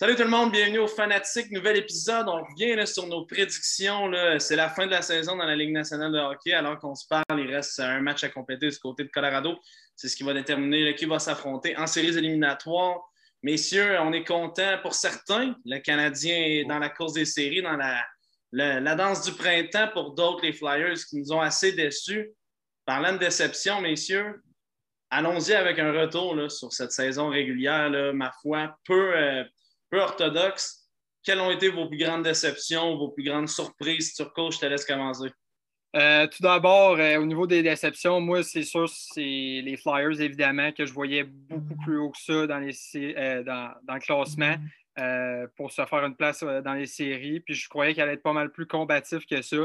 Salut tout le monde, bienvenue au Fanatique, nouvel épisode. On revient sur nos prédictions. C'est la fin de la saison dans la Ligue nationale de hockey. Alors qu'on se parle, il reste un match à compléter du côté de Colorado. C'est ce qui va déterminer qui va s'affronter en séries éliminatoires. Messieurs, on est content pour certains. Le Canadien est dans la course des séries, dans la, la, danse du printemps. Pour d'autres, les Flyers qui nous ont assez déçus. Parlant de déception, messieurs, allons-y avec un retour sur cette saison régulière, ma foi, peu, euh, peu orthodoxe. Quelles ont été vos plus grandes déceptions, vos plus grandes surprises? Sur coach? Je te laisse commencer? Euh, tout d'abord, euh, au niveau des déceptions, moi, c'est sûr, c'est les Flyers, évidemment, que je voyais beaucoup plus haut que ça dans, les, euh, dans, le classement pour se faire une place dans les séries. Puis je croyais qu'elle allait être pas mal plus combatif que ça.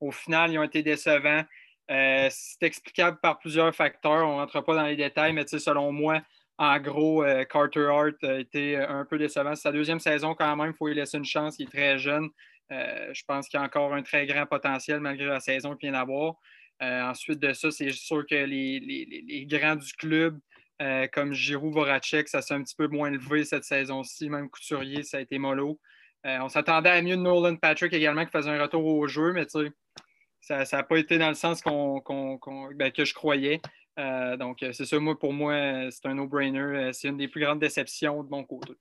Au final, ils ont été décevants. c'est explicable par plusieurs facteurs. On ne rentre pas dans les détails, mais selon moi, en gros, euh, Carter Hart a été euh, un peu décevant. C'est sa deuxième saison quand même, il faut lui laisser une chance. Il est très jeune. Euh, je pense qu'il a encore un très grand potentiel malgré la saison qu'il vient d'avoir. ensuite de ça, c'est sûr que les, grands du club, comme Giroud, Voracek, ça s'est un petit peu moins élevé cette saison-ci. Même Couturier, ça a été mollo. on s'attendait à mieux de Nolan Patrick également qui faisait un retour au jeu, mais ça n'a pas été dans le sens ben, que je croyais. Euh, donc, euh, c'est ça, moi, pour moi, euh, c'est un no-brainer. C'est une des plus grandes déceptions de mon côté.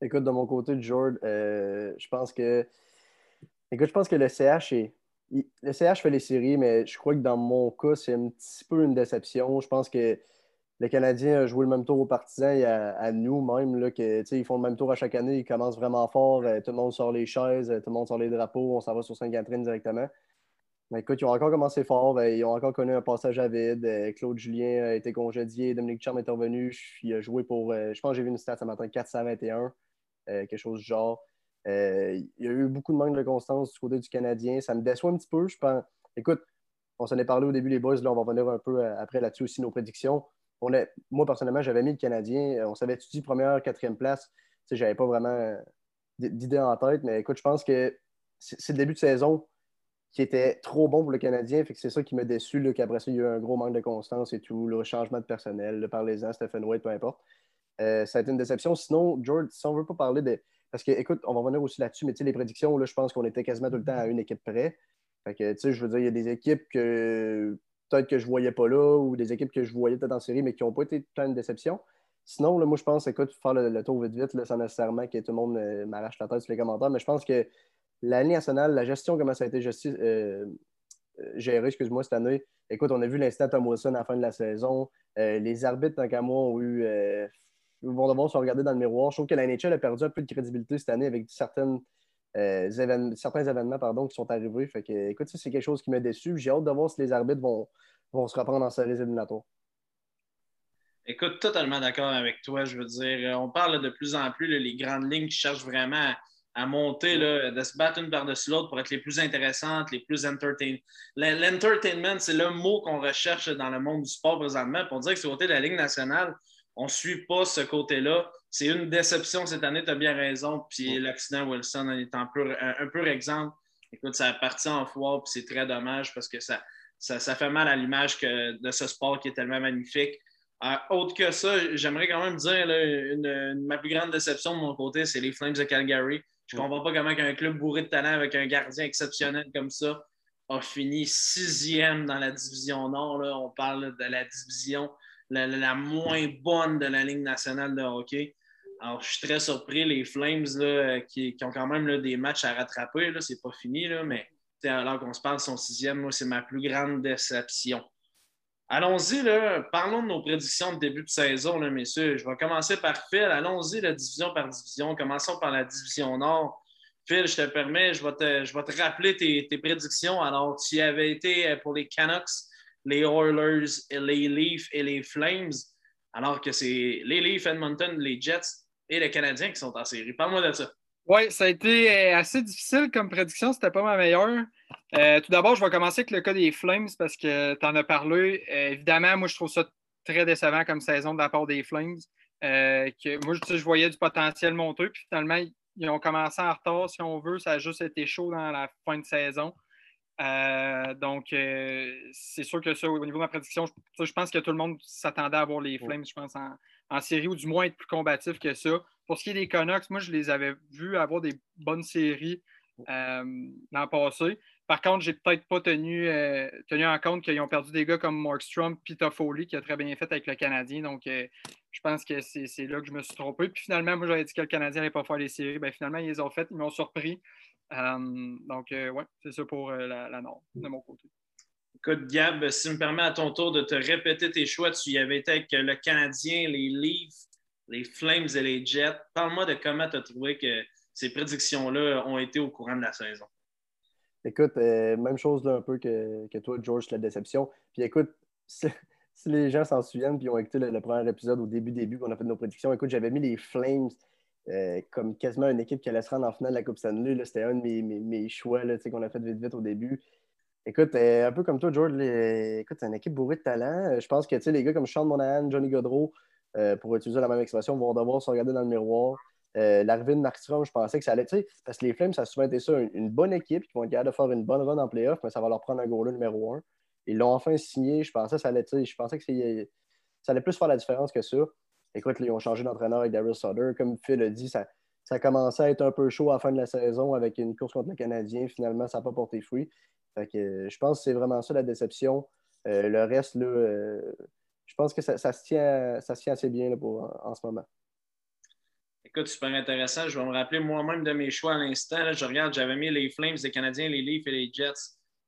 Écoute, de mon côté, George, je pense que. Écoute, je pense que le CH est. Le CH fait les séries, mais je crois que dans mon cas, c'est un petit peu une déception. Je pense que le Canadien a joué le même tour aux partisans et à, nous même. Là, que, ils font le même tour à chaque année. Ils commencent vraiment fort. tout le monde sort les chaises, tout le monde sort les drapeaux. On s'en va sur Sainte-Catherine directement. Écoute, ils ont encore commencé fort. Ben, ils ont encore connu un passage à vide. Euh, Claude Julien a été congédié. Dominique Charme est revenu. Il a joué pour, euh, je pense que j'ai vu une stat ce matin, 421, euh, quelque chose du genre. il y a eu beaucoup de manque de constance du côté du Canadien. Ça me déçoit un petit peu. Je pense. Écoute, on s'en est parlé au début, les boys. Là, on va revenir un peu après là-dessus aussi, nos prédictions. Moi, personnellement, j'avais mis le Canadien. On savait tu première, quatrième place. Je n'avais pas vraiment d'idée en tête, mais écoute, je pense que c'est le début de saison qui était trop bon pour le Canadien. Fait que c'est ça qui m'a déçu, qu'après ça, il y a eu un gros manque de constance et tout, le changement de personnel, le parlez-en, Stephen White, peu importe. Euh, ça a été une déception. Sinon, George, si on ne veut pas parler de. Parce que, écoute, on va revenir aussi là-dessus, mais tu sais, les prédictions, là, je pense qu'on était quasiment tout le temps à une équipe près. Fait que, tu sais, je veux dire, il y a des équipes que peut-être que je ne voyais pas là ou des équipes que je voyais peut-être en série, mais qui n'ont pas été tout une déception. Sinon, là, moi, je pense, écoute, faire le, tour vite vite, sans nécessairement que tout le monde euh, m'arrache la tête sur les commentaires, mais je pense que l'année nationale, la gestion, comment ça a été géré, euh, euh, géré, excuse-moi, cette année? Écoute, on a vu l'instant Tom Wilson à la fin de la saison. Euh, les arbitres, tant qu'à moi, ont eu. vont devoir se regarder dans le miroir. Je trouve que la NHL a perdu un peu de crédibilité cette année avec certaines, certains événements pardon, qui sont arrivés. Fait que, écoute, c'est quelque chose qui m'a déçu. J'ai hâte de voir si les arbitres vont, vont se reprendre en séries éliminatoires. Écoute, totalement d'accord avec toi. Je veux dire, on parle de plus en plus les grandes lignes qui cherchent vraiment à monter, là, de se battre une par-dessus l'autre pour être les plus intéressantes, les plus entertainment. L'entertainment, c'est le mot qu'on recherche dans le monde du sport présentement. Pour dire que sur le côté de la Ligue nationale, on ne suit pas ce côté-là. C'est une déception cette année, tu as bien raison. Puis l'accident Wilson est un peu, un, peu exemple. Écoute, ça a parti en foire, puis c'est très dommage parce que ça, ça, fait mal à l'image de ce sport qui est tellement magnifique. Euh, autre que ça, j'aimerais quand même dire ma plus grande déception de mon côté, c'est les Flames de Calgary. Je ne comprends pas comment un club bourré de talent avec un gardien exceptionnel comme ça a fini sixième dans la division Nord. Là. On parle de la division la, moins bonne de la Ligue nationale de hockey. Alors, je suis très surpris. Les Flames, là, qui, ont quand même des matchs à rattraper, ce n'est pas fini, là, mais alors qu'on se parle, son sixième, c'est ma plus grande déception. Allons-y, parlons de nos prédictions de début de saison, là, messieurs. Je vais commencer par Phil. Allons-y, la division par division. Commençons par la division Nord. Phil, je te permets, je vais te, rappeler tes, prédictions. Alors, tu y avais été euh, pour les Canucks, les Oilers, les Leafs et les Flames, alors que c'est les Leafs, Edmonton, les Jets et les Canadiens qui sont en série. Parle-moi de ça. Oui, ça a été euh, assez difficile comme prédiction. C'était pas ma meilleure. Euh, tout d'abord, je vais commencer avec le cas des Flames parce que tu en as parlé. Euh, évidemment, moi, je trouve ça très décevant comme saison de la part des Flames. que, moi, je, je voyais du potentiel monter, puis finalement, ils ont commencé en retard, si on veut. Ça a juste été chaud dans la fin de saison. donc, c'est sûr que ça, au niveau de ma prédiction, je, pense que tout le monde s'attendait à voir les Flames, je pense, en, en, série, ou du moins être plus combatif que ça. Pour ce qui est des Canucks, moi, je les avais vus avoir des bonnes séries euh, l'an passé. Par contre, je n'ai peut-être pas tenu, euh, tenu en compte qu'ils ont perdu des gars comme Markstrom et Toffoli, qui a très bien fait avec le Canadien. Donc, euh, je pense que c'est là que je me suis trompé. Puis finalement, moi, j'avais dit que le Canadien n'allait pas faire les séries. Bien, finalement, ils les ont faites. Ils m'ont surpris. donc, ouais, c'est ça pour la, la Nord, de mon côté. Écoute, Gab, si tu me permets à ton tour de te répéter tes choix, tu y avais été avec le Canadien, les Leafs, les Flames et les Jets. Parle-moi de comment tu as trouvé que ces prédictions-là ont été au courant de la saison. Écoute, euh, même chose là un peu que, que, toi, George, la déception. Puis écoute, si, les gens s'en souviennent puis ont écouté le, premier épisode au début, début, qu'on a fait nos prédictions, écoute, j'avais mis les Flames euh, comme quasiment une équipe qui allait se rendre en finale de la Coupe Stanley. C'était un de mes, mes, mes choix qu'on a fait vite vite au début. Écoute, euh, un peu comme toi, George, écoute, c'est une équipe bourrée de talent. Je pense que les gars comme Sean Monahan, Johnny Godreau, pour utiliser la même expression, vont devoir se regarder dans le miroir. Euh, l'arrivée de Markstrom, je pensais que ça allait, tu sais, parce que les Flames, ça a souvent été ça, une, bonne équipe qui vont être capables de faire une bonne run en playoff, mais ça va leur prendre un goal numéro un. Ils l'ont enfin signé, je pensais que ça allait, je pensais que ça allait plus faire la différence que ça. Écoute, ils ont changé d'entraîneur avec Daryl Sutter. Comme Phil a dit, ça, ça commençait à être un peu chaud à la fin de la saison avec une course contre le Canadien. Finalement, ça n'a pas porté fruit. Que, je pense que c'est vraiment ça la déception. Euh, le reste, là, euh, je pense que ça, se tient, ça tient assez bien là, pour, en ce moment. Écoute, super intéressant. Je vais me rappeler moi-même de mes choix à l'instant. Je regarde, j'avais mis les Flames, les Canadiens, les Leafs et les Jets.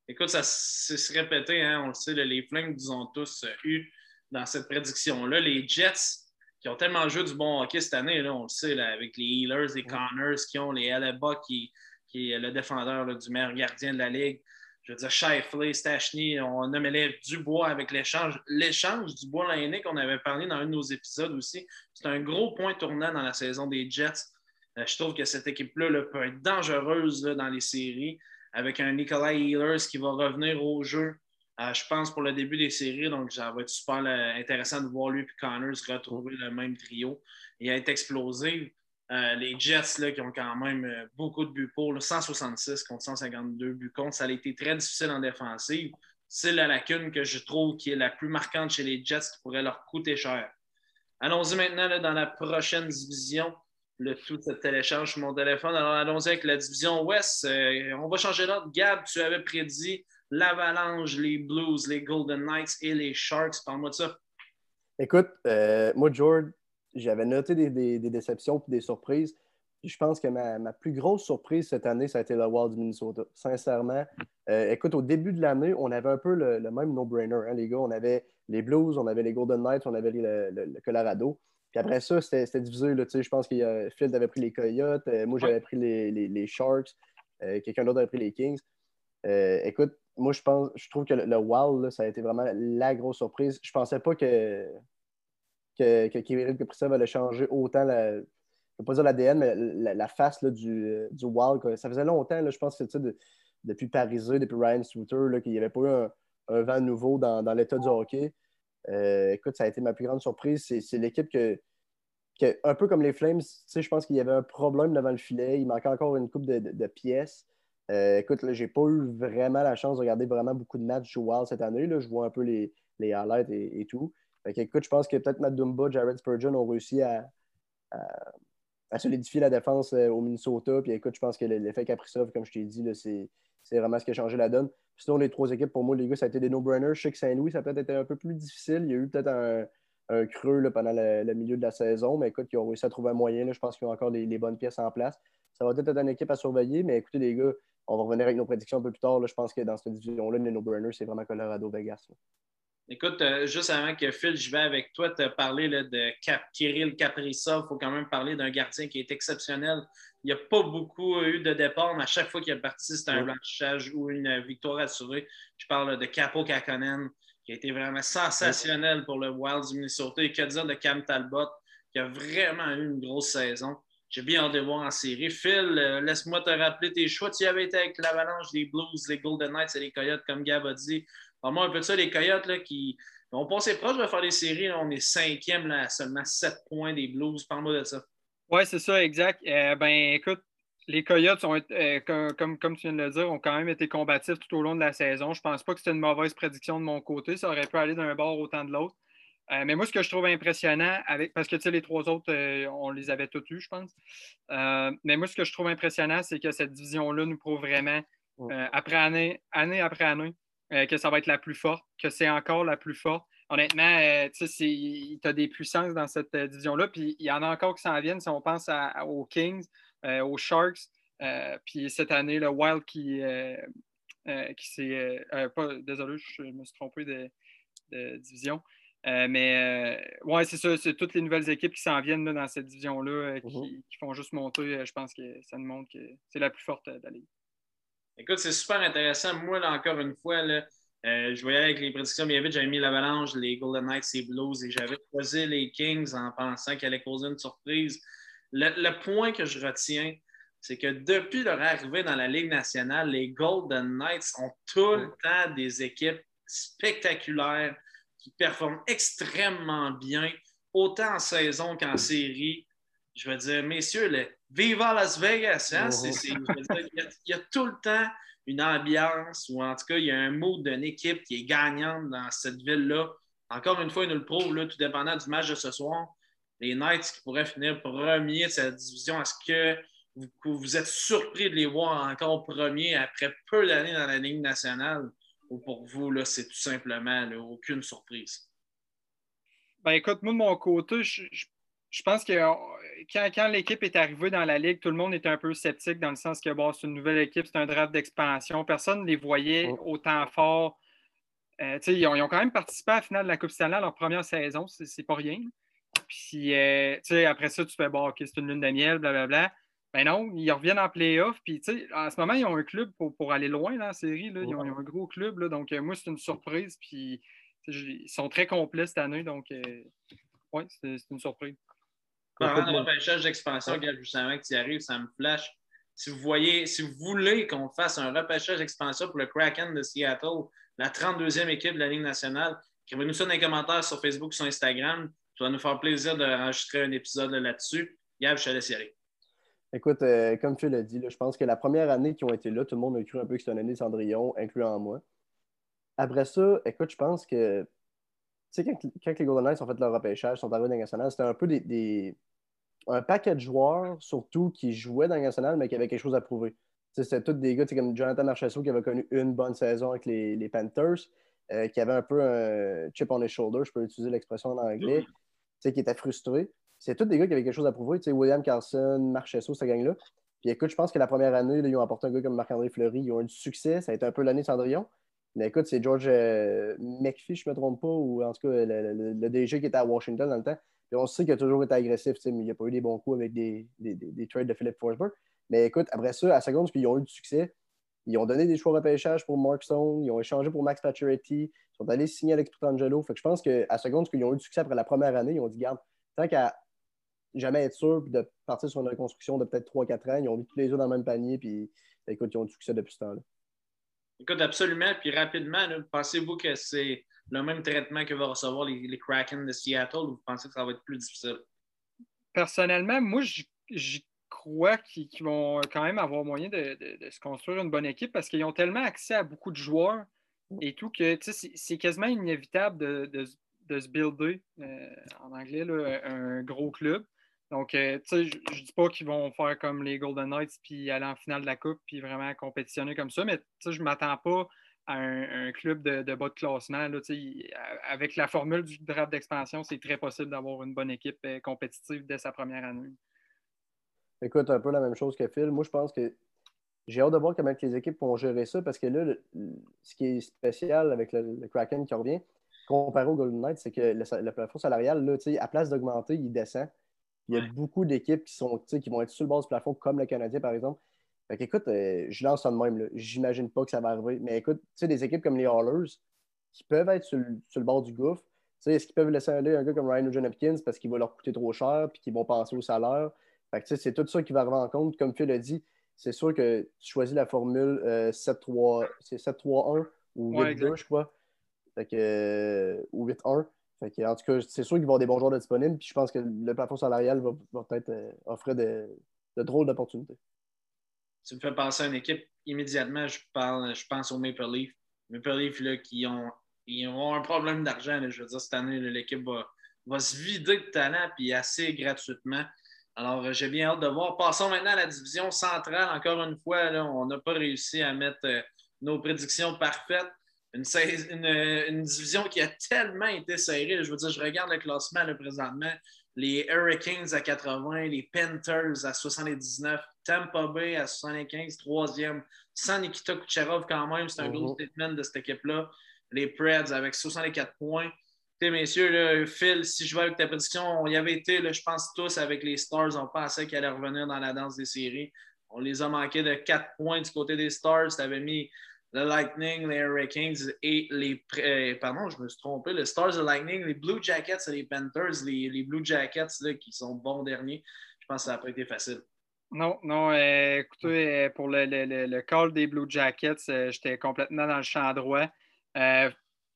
Écoute, ça s'est répété, hein, on le sait, les Flames nous ont tous euh, eu dans cette prédiction-là. Les Jets, qui ont tellement joué du bon hockey cette année, là, on le sait, avec les Healers, les Connors, qui ont les Alaba, qui, qui est le défendeur du meilleur gardien de la Ligue je veux dire, Shifley, Stachny, on mêlé Dubois avec l'échange. L'échange du bois l'année qu'on avait parlé dans un de nos épisodes aussi, c'est un gros point tournant dans la saison des Jets. Euh, je trouve que cette équipe-là peut être dangereuse dans les séries avec un Nikolai Healers qui va revenir au jeu, euh, je pense, pour le début des séries. Donc, ça va être super euh, intéressant de voir lui et Connors retrouver le même trio et être explosé. Euh, les Jets là, qui ont quand même euh, beaucoup de buts pour, 166 contre 152 buts contre. Ça a été très difficile en défensive. C'est la lacune que je trouve qui est la plus marquante chez les Jets qui pourrait leur coûter cher. Allons-y maintenant dans la prochaine division. Le tout se télécharge sur mon téléphone. Alors, allons-y avec la division Ouest. Euh, on va changer d'ordre. Gab, tu avais prédit l'Avalanche, les Blues, les Golden Knights et les Sharks. Parle-moi de ça. Écoute, moi, George, j'avais noté des, déceptions et des surprises. je pense que ma, plus grosse surprise cette année, ça a été le Wild du Minnesota. Sincèrement, euh, écoute, au début de l'année, on avait un peu le, même no-brainer, hein, les gars. On avait les Blues, on avait les Golden Knights, on avait le, Colorado. Puis après ça, c'était divisé. Là, je pense que Phil avait pris les Coyotes, euh, moi j'avais pris les, Sharks, euh, quelqu'un d'autre avait pris les Kings. écoute, moi je pense, je trouve que le, Wild, ça a été vraiment la grosse surprise. Je pensais pas que, que, que Kirill Kaprizov allait changer autant la, je ne pas dire l'ADN, mais la, face du, du Wild. Ça faisait longtemps, je pense, que de, depuis Parisé, depuis Ryan Suter, qu'il n'y avait pas eu un, vent nouveau dans, l'état du hockey. Euh, écoute, ça a été ma plus grande surprise. C'est l'équipe que, un peu comme les Flames, je pense qu'il y avait un problème devant le filet. Il manquait encore une coupe de, pièces. Euh, écoute, je n'ai pas eu vraiment la chance de regarder vraiment beaucoup de matchs du Wild cette année. Je vois un peu les, les et tout écoute, je pense que peut-être Matt Dumba, Jared Spurgeon ont réussi à, solidifier la défense euh, au Minnesota. Puis écoute, je pense que l'effet Kaprizov, comme je t'ai dit, c'est vraiment ce qui a changé la donne. Puis sinon, les trois équipes, pour moi, les gars, ça a été des no-brainers. Je sais que Saint-Louis, ça a peut-être été un peu plus difficile. Il y a eu peut-être un, creux pendant le, milieu de la saison, mais écoute, ils ont réussi à trouver un moyen. je pense qu'ils ont encore les, bonnes pièces en place. Ça va peut-être être une équipe à surveiller, mais écoutez, les gars, on va revenir avec nos prédictions un peu plus tard. je pense que dans cette division-là, les no-brainers, c'est vraiment Colorado-Vegas. Écoute, euh, juste avant que Phil, je vais avec toi te parler de Cap Kirill Kaprizov. Il faut quand même parler d'un gardien qui est exceptionnel. Il n'y a pas beaucoup eu de départ, mais à chaque fois qu'il est parti, c'était un blanchissage ou une victoire assurée. Je parle de Capo Kakonen, qui a été vraiment sensationnel pour le Wild du Minnesota. Et que dire de Cam Talbot, qui a vraiment eu une grosse saison. J'ai bien hâte de voir en série. Phil, euh, laisse-moi te rappeler tes choix. Tu avais été avec l'Avalanche, les Blues, les Golden Knights et les Coyotes, comme Gab a dit. Parle-moi un peu de ça, les Coyotes là, qui. On pensait proche de faire des séries. on est cinquième là, à seulement sept points des Blues. Parle-moi de ça. Oui, c'est ça, exact. Euh, ben, écoute, les Coyotes, ont, euh, comme, comme, tu viens de le dire, ont quand même été combatifs tout au long de la saison. Je ne pense pas que c'était une mauvaise prédiction de mon côté. Ça aurait pu aller d'un bord autant de l'autre. Euh, mais moi, ce que je trouve impressionnant, avec, parce que les trois autres, euh, on les avait tous eus, je pense. Euh, mais moi, ce que je trouve impressionnant, c'est que cette division-là nous prouve vraiment, après année, année après année, que ça va être la plus forte, que c'est encore la plus forte. Honnêtement, tu as des puissances dans cette division-là, puis il y en a encore qui s'en viennent. Si on pense aux Kings, aux Sharks, puis cette année, le Wild qui, qui s'est. désolé, je me suis trompé de division. Euh, mais euh, ouais, c'est ça, c'est toutes les nouvelles équipes qui s'en viennent dans cette division-là, euh, mhm. qui, font juste monter. je pense que ça nous montre que c'est la plus forte de la Ligue. Écoute, c'est super intéressant. Moi, là, encore une fois, là, je voyais avec les prédictions bien vite, j'avais mis l'Avalanche, les Golden Knights et Blues et j'avais choisi les Kings en pensant qu'elle allait causer une surprise. Le, point que je retiens, c'est que depuis leur arrivée dans la Ligue nationale, les Golden Knights ont tout le temps des équipes spectaculaires qui performent extrêmement bien, autant en saison qu'en série. Je veux dire, messieurs, le Viva Las Vegas, hein? il, y a, tout le temps une ambiance, ou en tout cas, il y a un mood d'une équipe qui est gagnante dans cette ville-là. Encore une fois, ils nous le prouvent, là, tout dépendant du match de ce soir. Les Knights qui pourraient finir premier de cette division, est-ce que vous, vous, êtes surpris de les voir encore premier après peu d'années dans la Ligue nationale? ou pour vous, là, c'est tout simplement aucune surprise? Ben écoute, moi de mon côté, je, pense que quand, l'équipe est arrivée dans la Ligue, tout le monde était un peu sceptique dans le sens que bon, c'est une nouvelle équipe, c'est un draft d'expansion. Personne ne les voyait autant forts. Euh, ils, ont, ils, ont, quand même participé à la finale de la Coupe Stanley leur première saison, c'est pas rien. Puis euh, après ça, tu fais bon, OK, c'est une lune de miel, blablabla. Ben non, ils reviennent en playoff. Puis, en ce moment, ils ont un club pour, aller loin dans la série. Là. Ils, ont, un gros club. Là, donc, euh, moi, c'est une surprise. Puis, ils sont très complets cette année. Donc, oui, c'est une surprise. Parlant de repêchage d'expansion, Gab, justement, que tu arrives, ça me flash. Si vous voyez, si vous voulez qu'on fasse un repêchage d'expansion pour le Kraken de Seattle, la 32e équipe de la Ligue nationale, écrivez-nous ça dans les commentaires sur Facebook ou sur Instagram. Ça va nous faire plaisir d'enregistrer un épisode là-dessus. Gab, je te laisse y aller. Écoute, euh, comme tu l'as dit, je pense que la première année qu'ils ont été là, tout le monde a cru un peu que c'était une année Cendrillon, incluant moi. Après ça, écoute, je pense que, sais, quand, les Golden Knights ont fait leur repêchage, sont arrivés dans le national, c'était un peu des, un paquet de joueurs, surtout, qui jouaient dans le national, mais qui avaient quelque chose à prouver. C'était tous des gars comme Jonathan Marchessault qui avait connu une bonne saison avec les, Panthers, euh, qui avait un peu un chip on les shoulders, je peux utiliser l'expression en anglais, qui était frustré c'est tous des gars qui avaient quelque chose à prouver. William Carlson, Marchesso, cette gang-là. Puis écoute, je pense que la première année, ils ont apporté un gars comme Marc-André Fleury. Ils ont eu du succès. Ça a été un peu l'année Cendrillon. Mais écoute, c'est George euh, McPhee, je ne me trompe pas, ou en tout cas le, DG qui était à Washington dans le temps. Puis on sait qu'il a toujours été agressif, mais il n'y a pas eu des bons coups avec des, des, trades de Philip Forsberg. Mais écoute, après ça, à seconde, qu'ils ont eu du succès, ils ont donné des choix de repêchage pour Mark Stone, ils ont échangé pour Max Pacioretty, ils sont allés signer Alex Pietrangelo. Fait que je pense qu'à seconde, qu'ils ont eu du succès après la première année, ils ont dit, garde, tant qu'à jamais être sûr de partir sur une reconstruction de peut-être 3-4 ans. Ils ont mis tous les œufs dans le même panier, puis écoute, ils ont du succès depuis ce temps-là. Écoute, absolument. Puis rapidement, pensez-vous que c'est le même traitement que vont recevoir les, Kraken de Seattle ou vous pensez que ça va être plus difficile? Personnellement, moi, je crois qu'ils vont quand même avoir moyen de, se construire une bonne équipe parce qu'ils ont tellement accès à beaucoup de joueurs et tout que c'est quasiment inévitable de, se builder, euh, en anglais, un gros club. Donc, euh, tu sais, je dis pas qu'ils vont faire comme les Golden Knights puis aller en finale de la Coupe puis vraiment compétitionner comme ça, mais je ne m'attends pas à un, club de, bas de classement. Là, avec la formule du draft d'expansion, c'est très possible d'avoir une bonne équipe euh, compétitive dès sa première année. Écoute, un peu la même chose que Phil. Moi, je pense que j'ai hâte de voir comment les équipes vont gérer ça parce que là, ce qui est spécial avec le, Kraken qui revient, comparé au Golden Knights, c'est que le, le plafond salarial, là, à place d'augmenter, il descend. Il y a beaucoup d'équipes qui, sont, qui vont être sur le bas du plafond, comme le Canadien, par exemple. Fait écoute, euh, je lance ça de même. J'imagine pas que ça va arriver. Mais écoute, tu sais, des équipes comme les Hallers, qui peuvent être sur le, bord du gouffre, est-ce qu'ils peuvent laisser aller un gars comme Ryan Nugent Hopkins parce qu'il va leur coûter trop cher puis qu'ils vont penser au salaire? Fait c'est tout ça qui va arriver en compte. Comme Phil a dit, c'est sûr que tu choisis la formule 7-3-1 euh, ou 8-2, je crois. Fait que, euh, ou 8-1 en tout cas, c'est sûr qu'il va y avoir des bons joueurs disponibles. Puis je pense que le plafond salarial va, peut-être euh, offrir de, drôles d'opportunités. Tu me fais penser à une équipe immédiatement. Je, parle, je pense aux Maple Leafs. Maple Leafs là, qui ont ils ont un problème d'argent. Je veux dire, cette année, l'équipe va, va, se vider de talent puis assez gratuitement. Alors, euh, j'ai bien hâte de voir. Passons maintenant à la division centrale. Encore une fois, là, on n'a pas réussi à mettre euh, nos prédictions parfaites. Une, une, division qui a tellement été serrée. Je veux dire, je regarde le classement là, présentement. Les Hurricanes à 80, les Panthers à 79, Tampa Bay à 75, troisième, sans Nikita Kucherov quand même. C'est un gros mhm. statement de cette équipe-là. Les Preds avec 64 points. Messieurs, là, Phil, si je vais avec ta prédiction, on y avait été, là, je pense tous, avec les Stars. On pensait qu'ils allaient revenir dans la danse des séries. On les a manqués de 4 points du côté des Stars. Tu avais mis le Lightning, les Hurricanes et les. Euh, pardon, je me suis trompé. Les Stars, le Lightning, les Blue Jackets et les Panthers. Les, Blue Jackets là, qui sont bons derniers. Je pense que ça n'a pas été facile. Non, non, euh, écoutez, euh, pour le, call des Blue Jackets, j'étais complètement dans le champ droit.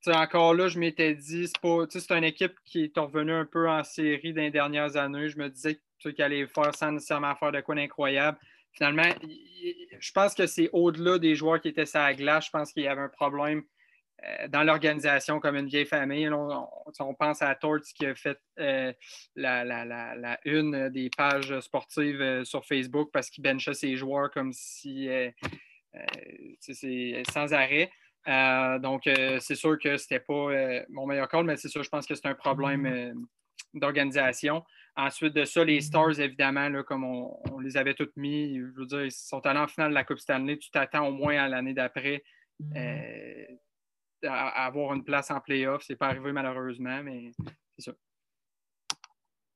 encore là, je m'étais dit, c'est une équipe qui est revenue un peu en série dans les dernières années. Je me disais qu'elle allait faire sans nécessairement faire de quoi d'incroyable finalement, je pense que c'est au-delà des joueurs qui étaient sur la glace. Je pense qu'il y avait un problème euh, dans l'organisation comme une vieille famille. On, pense à Torts qui a fait euh, la, une des pages sportives euh, sur Facebook parce qu'il benchait ses joueurs comme si c'est sans arrêt. donc, c'est sûr que ce n'était pas mon meilleur call, mais c'est sûr, je pense que c'est un problème d'organisation. Ensuite de ça, les mm-hmm. Stars, évidemment, comme on, les avait toutes mis, je veux dire, ils sont allés en finale de la Coupe Stanley. Tu t'attends au moins à l'année d'après mm-hmm. euh, à, avoir une place en playoff. Ce n'est pas arrivé malheureusement, mais c'est ça.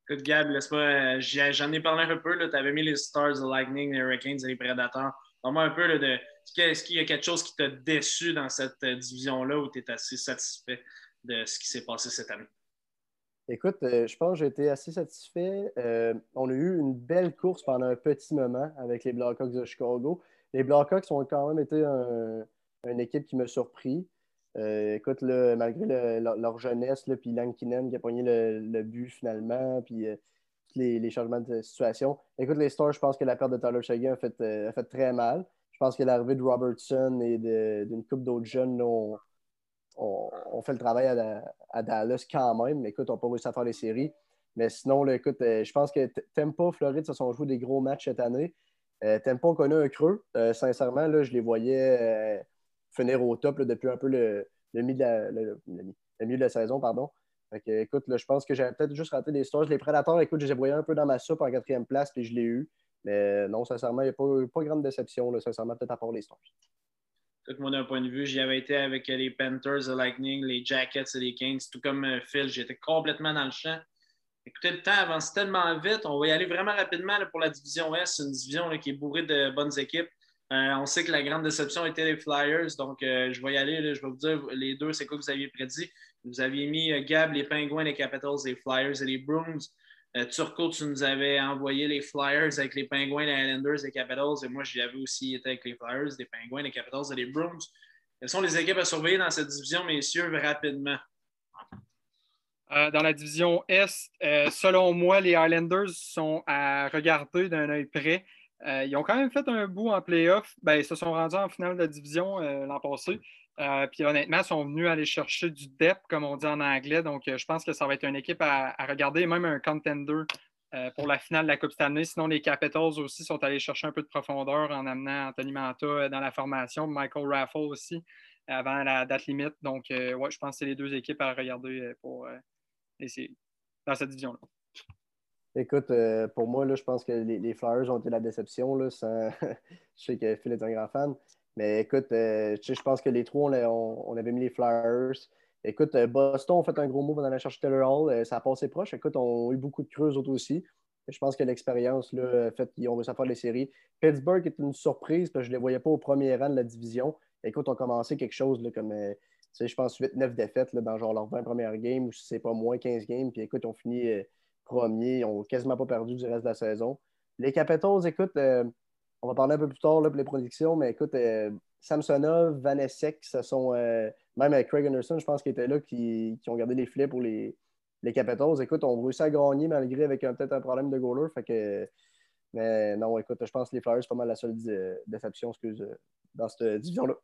Écoute, Gab, euh, j'en ai parlé un peu. Tu avais mis les Stars, le Lightning, les Hurricanes et les Predators. Parle-moi un peu de est-ce qu'il y a quelque chose qui t'a déçu dans cette euh, division-là ou tu es assez satisfait de ce qui s'est passé cette année? Écoute, euh, je pense que j'ai été assez satisfait. Euh, on a eu une belle course pendant un petit moment avec les Blackhawks de Chicago. Les Blackhawks ont quand même été une équipe qui m'a surpris. Euh, écoute, malgré leur, jeunesse, puis Lankinen qui a pogné le, but finalement, puis les, changements de situation. Écoute, les Stars, je pense que la perte de Tyler Seguin a fait, fait très mal. Je pense que l'arrivée de Robertson et d'une coupe d'autres jeunes ont, on, fait le travail à, Dallas quand même. Écoute, on n'a pas réussi à faire les séries. Mais sinon, écoute, euh, je pense que Tempo, Floride se sont joués des gros matchs cette année. Euh, Tempo a connu un creux. Euh, sincèrement, là, je les voyais finir au top depuis un peu le, milieu de la, saison. Pardon. écoute, je pense que j'avais peut-être juste raté des stars. Les Prédateurs, écoute, je les voyais un peu dans ma soupe en quatrième place, puis je l'ai eu. Mais non, sincèrement, il n'y a pas, pas grande déception, là, sincèrement, peut-être à part les stars tout moi, d'un point de vue, j'y avais été avec les Panthers, les Lightning, les Jackets et les Kings, tout comme euh, Phil. J'étais complètement dans le champ. Écoutez, le temps avance tellement vite. On va y aller vraiment rapidement pour la division S. C'est une division qui est bourrée de bonnes équipes. Euh, on sait que la grande déception était les Flyers. Donc, euh, je vais y aller. je vais vous dire les deux, c'est quoi que vous aviez prédit? Vous aviez mis Gab, les Penguins, les Capitals, les Flyers et les Bruins. Euh, Turco, tu nous avais envoyé les Flyers avec les Penguins, les Islanders, les Capitals. Et moi, j'y avais aussi été avec les Flyers, les Penguins, les Capitals et les Bruins. Quelles sont les équipes à surveiller dans cette division, messieurs, rapidement? Euh, dans la division Est, euh, selon moi, les Islanders sont à regarder d'un œil près. ils ont quand même fait un bout en playoff. Ben, ils se sont rendus en finale de la division l'an passé. Euh, puis honnêtement, ils sont venus aller chercher du depth, comme on dit en anglais. Donc, euh, je pense que ça va être une équipe à, regarder, même un contender euh, pour la finale de la Coupe Stanley. Sinon, les Capitals aussi sont allés chercher un peu de profondeur en amenant Anthony Manta dans la formation, Michael Raffle aussi, avant la date limite. Donc, ouais, je pense que c'est les deux équipes à regarder pour dans cette division-là. Écoute, pour moi, là, je pense que les, Flyers ont été la déception. Là, je sais que Phil est un grand fan. Mais écoute, euh, je pense que les trois, on, avait mis les Flyers. Écoute, euh, Boston a fait un gros move dans la chercher Taylor Hall. Euh, ça a passé proche. Écoute, on a eu beaucoup de creux, autres aussi. Je pense que l'expérience a fait qu'ils ont réussi à faire les séries. Pittsburgh est une surprise parce que je ne les voyais pas au premier rang de la division. Écoute, on a commencé quelque chose là, comme, je pense, 8-9 défaites là, dans genre leurs 20 premières games ou si c'est pas moins 15 games. Puis écoute, on finit premier. Ils n'ont quasiment pas perdu du reste de la saison. Les Capitals, écoute, on va parler un peu plus tard là, pour les productions, mais écoute, euh, Samsonov, Vanessek, ce sont euh, même avec Craig Anderson, je pense qu'il était là, qui, ont gardé les filets pour les, les Capitals. Écoute, on réussi à gagner malgré avec peut-être un problème de goaler. Fait que, mais non, écoute, je pense que les Flyers, c'est pas mal la seule déception excuse, dans cette division-là.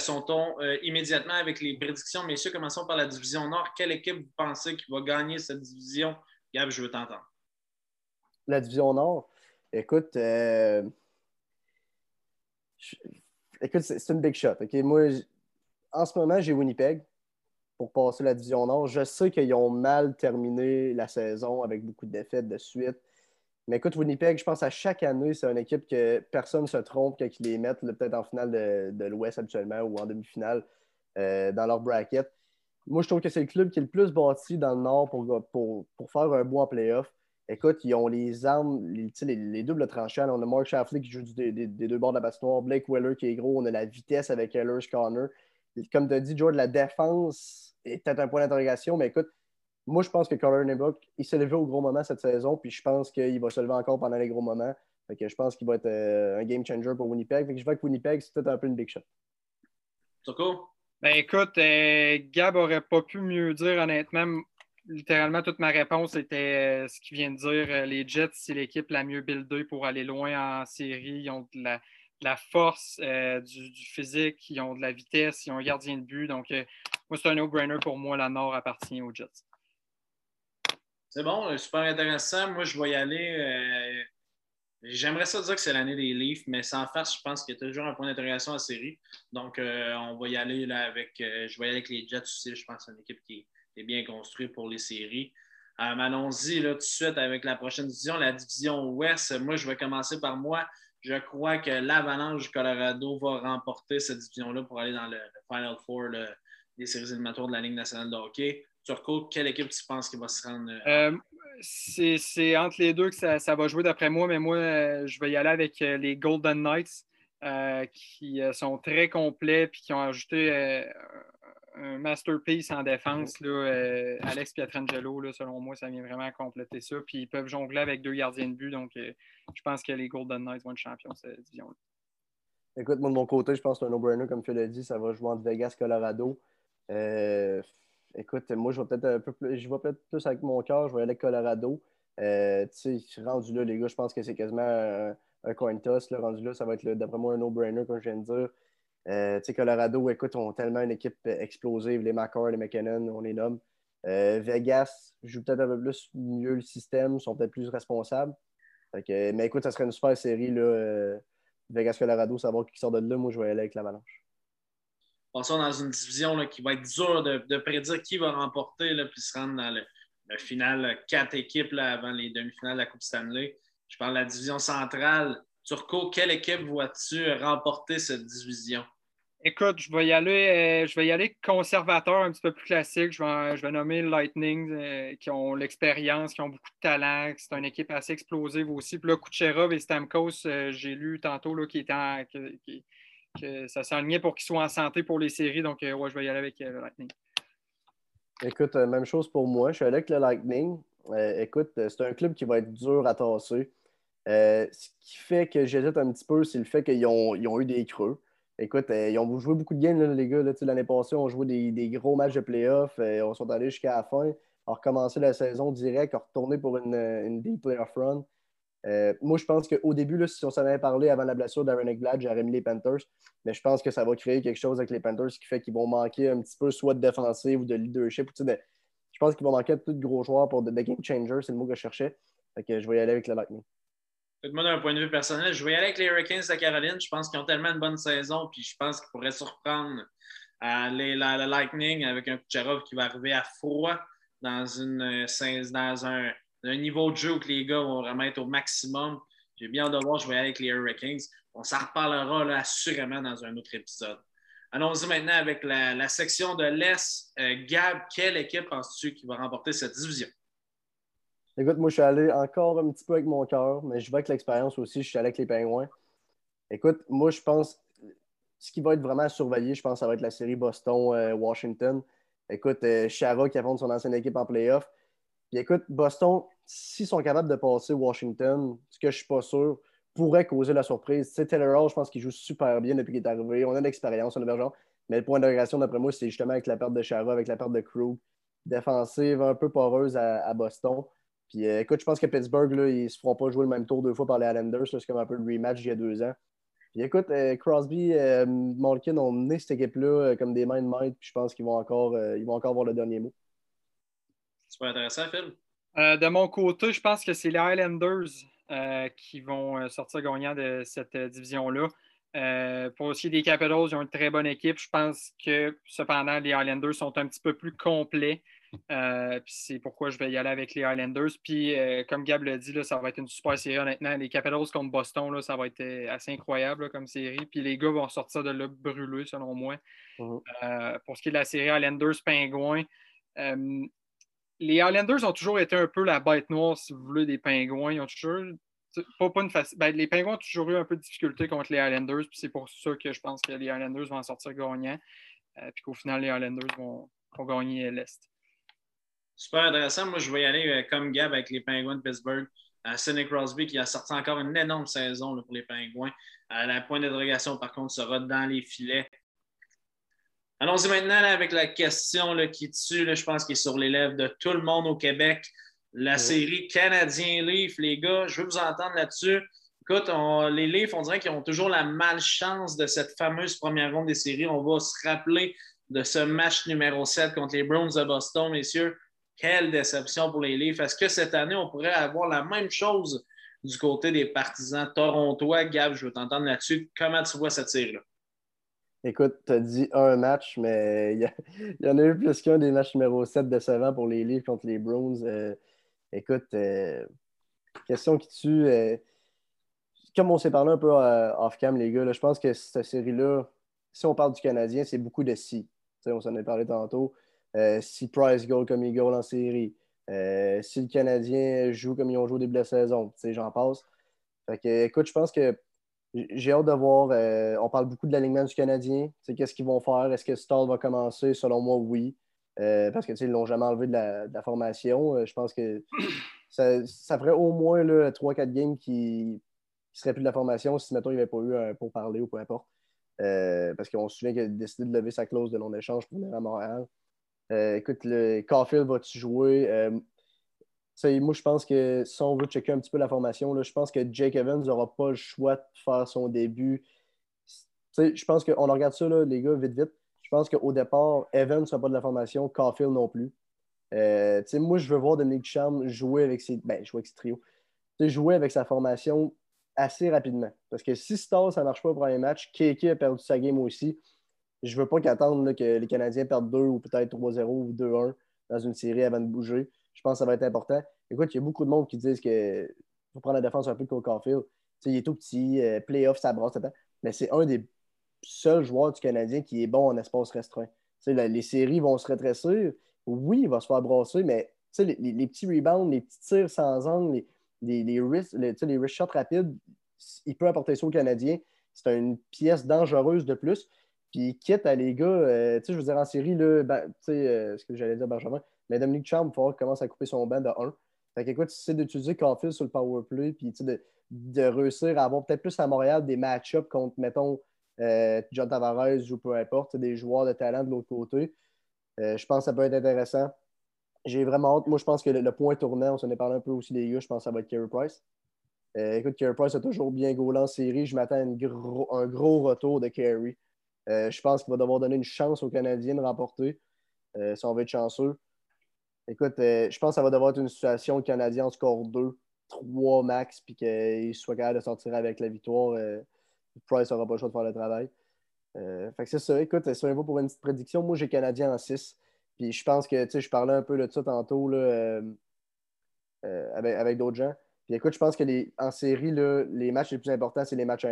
son ton immédiatement avec les prédictions. Messieurs, commençons par la division Nord. Quelle équipe vous pensez qui va gagner cette division? Gab, je veux t'entendre. La division Nord? Écoute, écoute, c'est une big shot. Moi, en ce moment, j'ai Winnipeg pour passer la division Nord. Je sais qu'ils ont mal terminé la saison avec beaucoup de défaites de suite. Mais écoute, Winnipeg, je pense à chaque année, c'est une équipe que personne ne se trompe quand ils les mettent peut-être en finale de, l'Ouest habituellement ou en demi-finale euh, dans leur bracket. Moi, je trouve que c'est le club qui est le plus bâti dans le Nord pour, pour, faire un bon playoff. Écoute, ils ont les armes, les, doubles tranchants. On a Mark Shafley qui joue des, deux bords de la patinoire, Blake Weller qui est gros, on a la vitesse avec Heller Connor. Comme tu as dit, George, la défense est peut-être un point d'interrogation, mais écoute, moi, je pense que Connor Nebok, il s'est levé au gros moment cette saison, puis je pense qu'il va se lever encore pendant les gros moments. que je pense qu'il va être euh, un game changer pour Winnipeg. je vois que Winnipeg, c'est peut-être un peu une big shot. Ben écoute, euh, Gab aurait pas pu mieux dire honnêtement. Littéralement, toute ma réponse était euh, ce qu'il vient de dire. les Jets, c'est l'équipe la mieux buildée pour aller loin en série. Ils ont de la, force, du, physique, ils ont de la vitesse, ils ont un gardien de but. Donc, moi, c'est un no-brainer pour moi. La Nord appartient aux Jets. C'est bon, euh, super intéressant. Moi, je vais y aller. Euh, j'aimerais ça dire que c'est l'année des Leafs, mais sans farce, je pense qu'il y a toujours un point d'interrogation en série. Donc, euh, on va y aller là, avec. je vais y aller avec les Jets aussi. Je pense que c'est une équipe qui est, bien construite pour les séries. Allons-y tout de suite avec la prochaine division, la division Ouest. Moi, je vais commencer par moi. Je crois que l'Avalanche du Colorado va remporter cette division-là pour aller dans le, Final Four des séries éliminatoires de la Ligue nationale de hockey. Turco, quelle équipe tu penses qui va se rendre? Euh, euh, c'est entre les deux que ça, va jouer d'après moi, mais moi, euh, je vais y aller avec les Golden Knights qui sont très complets et qui ont ajouté un masterpiece en défense. Là, Alex Pietrangelo, selon moi, ça vient vraiment compléter ça. Puis ils peuvent jongler avec deux gardiens de but, donc je pense que les Golden Knights vont être champions cette division-là. Écoute, moi de mon côté, je pense que c'est un no-brainer, comme tu l'as dit, ça va jouer entre Vegas, Colorado. Écoute, moi, je vais peut-être un peu plus, je vais peut-être plus avec mon cœur, je vais aller avec Colorado. Euh, tu sais, rendu là, les gars, je pense que c'est quasiment un, coin toss. Là, rendu là, ça va être, d'après moi, un no-brainer, comme je viens de dire. Euh, Colorado, écoute, ont tellement une équipe explosive, les McCarr, les McKinnon, on les nomme. Euh, Vegas joue peut-être un peu plus mieux le système, sont peut-être plus responsables. mais écoute, ça serait une super série, là, Vegas-Colorado, savoir qui sort de là. Moi, je vais aller avec l'Avalanche passons dans une division qui va être dure de, prédire qui va remporter, puis se rendre dans le, final, quatre équipes avant les demi-finales de la Coupe Stanley. Je parle de la division centrale. Turco, quelle équipe vois-tu remporter cette division? Écoute, je vais y aller, euh, je vais y aller conservateur, un petit peu plus classique. Je vais, je vais nommer Lightning, euh, qui ont l'expérience, qui ont beaucoup de talent. C'est une équipe assez explosive aussi. Puis là, Kucherov et Stamkos, euh, j'ai lu tantôt là, qui, en, qui, que ça s'alignait pour qu'ils soient en santé pour les séries. Donc, euh, ouais, je vais y aller avec euh, le Lightning. Écoute, même chose pour moi. Je suis allé avec le Lightning. écoute, c'est un club qui va être dur à tasser. Ce qui fait que j'hésite un petit peu, c'est le fait qu'ils ont, eu des creux. Écoute, ils ont joué beaucoup de games, les gars. L'année passée, on joué des, des, gros matchs de playoffs. on sont allés jusqu'à la fin. On a recommencé la saison direct, on retourné pour une, deep playoff run. Euh, moi, je pense qu'au début, si on s'en avait parlé avant la blessure d'Aaron Eckblad, j'aurais mis les Panthers. Mais je pense que ça va créer quelque chose avec les Panthers qui fait qu'ils vont manquer un petit peu soit de défensive ou de leadership. Je pense qu'ils vont manquer de de gros joueurs pour de, game changer, c'est le mot que je cherchais. je vais y aller avec le Lightning. Moi, d'un point de vue personnel, je vais y aller avec les Hurricanes de Caroline. Je pense qu'ils ont tellement une bonne saison, puis je pense qu'ils pourraient surprendre euh, les, la, Lightning avec un Kucherov qui va arriver à froid dans, une, euh, dans un niveau de jeu où les gars vont vraiment être au maximum. J'ai bien hâte de voir, je vais aller avec les Hurricanes. On s'en reparlera là, assurément dans un autre épisode. Allons-y maintenant avec la, section de l'Est. Euh, Gab, quelle équipe penses-tu qui va remporter cette division? Écoute, moi, je suis allé encore un petit peu avec mon cœur, mais je vais avec l'expérience aussi. Je suis allé avec les Pingouins. Écoute, moi, je pense ce qui va être vraiment surveillé, je pense, ça va être la série Boston-Washington. Écoute, euh, Chara qui affronte son ancienne équipe en playoff. Puis écoute, Boston, s'ils sont capables de passer Washington, ce que je ne suis pas sûr, pourrait causer la surprise. Sais, Taylor Hall, je pense qu'il joue super bien depuis qu'il est arrivé. On a de l'expérience, on a genre. Mais le point d'interrogation, d'après moi, c'est justement avec la perte de Chara, avec la perte de Crew. Défensive un peu poreuse à, Boston. Puis euh, écoute, je pense que Pittsburgh, là, ils ne se feront pas jouer le même tour deux fois par les Islanders. C'est comme un peu le rematch il y a deux ans. Puis écoute, Crosby, Malkin ont mené cette équipe-là comme des mains de maître, puis je pense qu'ils vont, encore, ils vont encore avoir le dernier mot. Super intéressant, Phil. de mon côté, je pense que c'est les Highlanders qui vont sortir gagnants de cette division-là. Euh, pour aussi des Capitals, ils ont une très bonne équipe. Je pense que cependant, les Highlanders sont un petit peu plus complets. Euh, c'est pourquoi je vais y aller avec les Highlanders. Puis, euh, comme Gab l'a dit, là, ça va être une super série, honnêtement. Les Capitals contre Boston, là, ça va être assez incroyable comme série. Puis, les gars vont sortir de là brûlés, selon moi. Mm-hmm. pour ce qui est de la série Highlanders-Pingouins, les Highlanders ont toujours été un peu la bête noire, si vous voulez, des Pingouins. Ils ont toujours pas, une ben, les Penguins ont toujours eu un peu de difficulté contre les Highlanders, puis c'est pour ça que je pense que les Highlanders vont en sortir gagnants, euh, puis qu'au final, les Highlanders vont, gagner l'Est. Super intéressant. Moi, je vais y aller euh, comme Gab avec les Penguins de Pittsburgh. Euh, Sidney Crosby qui a sorti encore une énorme saison pour les Penguins. la pointe d'interrogation, par contre, sera dans les filets. Allons-y maintenant avec la question qui tue, je pense, qui est sur les lèvres de tout le monde au Québec la série Canadien-Leaf, les gars. Je veux vous entendre là-dessus. Écoute, les Leafs, on dirait qu'ils ont toujours la malchance de cette fameuse première ronde des séries. On va se rappeler de ce match numéro 7 contre les Browns de Boston, messieurs. Quelle déception pour les Leafs. Est-ce que cette année, on pourrait avoir la même chose du côté des partisans torontois? Gab, je veux t'entendre là-dessus. Comment tu vois cette série-là? Écoute, tu as dit un match, mais il y, en a eu plus qu'un des matchs numéro 7 décevants pour les Leafs contre les Browns. Euh, Écoute, euh, question qui tue. Euh, comme on s'est parlé un peu off-cam, les gars, je pense que cette série-là, si on parle du Canadien, c'est beaucoup de si. on s'en est parlé tantôt. Si Price goal comme il goal en série, si le Canadien joue comme ils ont joué au début de la saison, j'en passe. Fait que, écoute, je pense que j'ai hâte de voir. on parle beaucoup de l'alignement du Canadien. Qu'est-ce qu'ils vont faire? Est-ce que Stall va commencer? Selon moi, oui. Euh, parce qu'ils ne l'ont jamais enlevé de la, formation. Euh, je pense que ça, ferait au moins 3-4 games qui ne seraient plus de la formation si, mettons, il n'y avait pas eu un pour parler ou peu importe. Euh, parce qu'on se souvient qu'il a décidé de lever sa clause de non-échange pour venir à Montréal. Écoute, le Caulfield va-tu jouer? moi, je pense que si on veut checker un petit peu la formation, là, je pense que Jake Evans n'aura pas le choix de faire son début. je pense qu'on regarde ça, les gars, vite, vite. Je pense qu'au départ, Evan ne sera pas de la formation, Caulfield non plus. Euh, moi, je veux voir Dominique Charme jouer avec ses, ben, jouer avec ses trios. jouer avec sa formation assez rapidement. Parce que si Star, ça ne marche pas pour un match, Keke a perdu sa game aussi. Je ne veux pas qu'attendre que les Canadiens perdent 2 ou peut-être 3-0 ou 2-1 dans une série avant de bouger. Je pense que ça va être important. Écoute, il y a beaucoup de monde qui disent qu'il faut prendre la défense un peu comme Caulfield. il est tout petit, euh, playoff, ça brasse, mais c'est un des seul joueur du Canadien qui est bon en espace restreint. les séries vont se rétrécir. Oui, il va se faire brasser, mais les, les, petits rebounds, les petits tirs sans angle, les, les, les, wrist, les, shots rapides, il peut apporter ça au Canadien. C'est une pièce dangereuse de plus. Puis quitte à les gars, euh, je veux dire, en série, là, ben, euh, ce que j'allais dire, Benjamin, mais Dominique Charm, il commence à couper son banc de 1. Fait que, écoute, c'est d'utiliser Caulfield sur le power play, puis de, de réussir à avoir peut-être plus à Montréal des match-ups contre, mettons, euh, John Tavares ou peu importe, des joueurs de talent de l'autre côté. Je pense que ça peut être intéressant. J'ai vraiment hâte. Moi, je pense que le, point tournant, on s'en est parlé un peu aussi des gars, je pense que ça va être Carey Price. Écoute, Carey Price a toujours bien gaulé en série. Je m'attends à un gros retour de Carey. Je pense qu'il va devoir donner une chance aux Canadiens de remporter si on veut être chanceux. Écoute, je pense que ça va devoir être une situation où le Canadien en score 2, 3 max, puis qu'il soit capable de sortir avec la victoire. Price n'aura pas le choix de faire le travail. Euh, fait c'est ça. Écoute, si on pour une petite prédiction, moi j'ai Canadien en 6. Puis je pense que, tu sais, je parlais un peu de ça tantôt là, euh, euh, avec, d'autres gens. Puis écoute, je pense que les, en série, les matchs les plus importants, c'est les matchs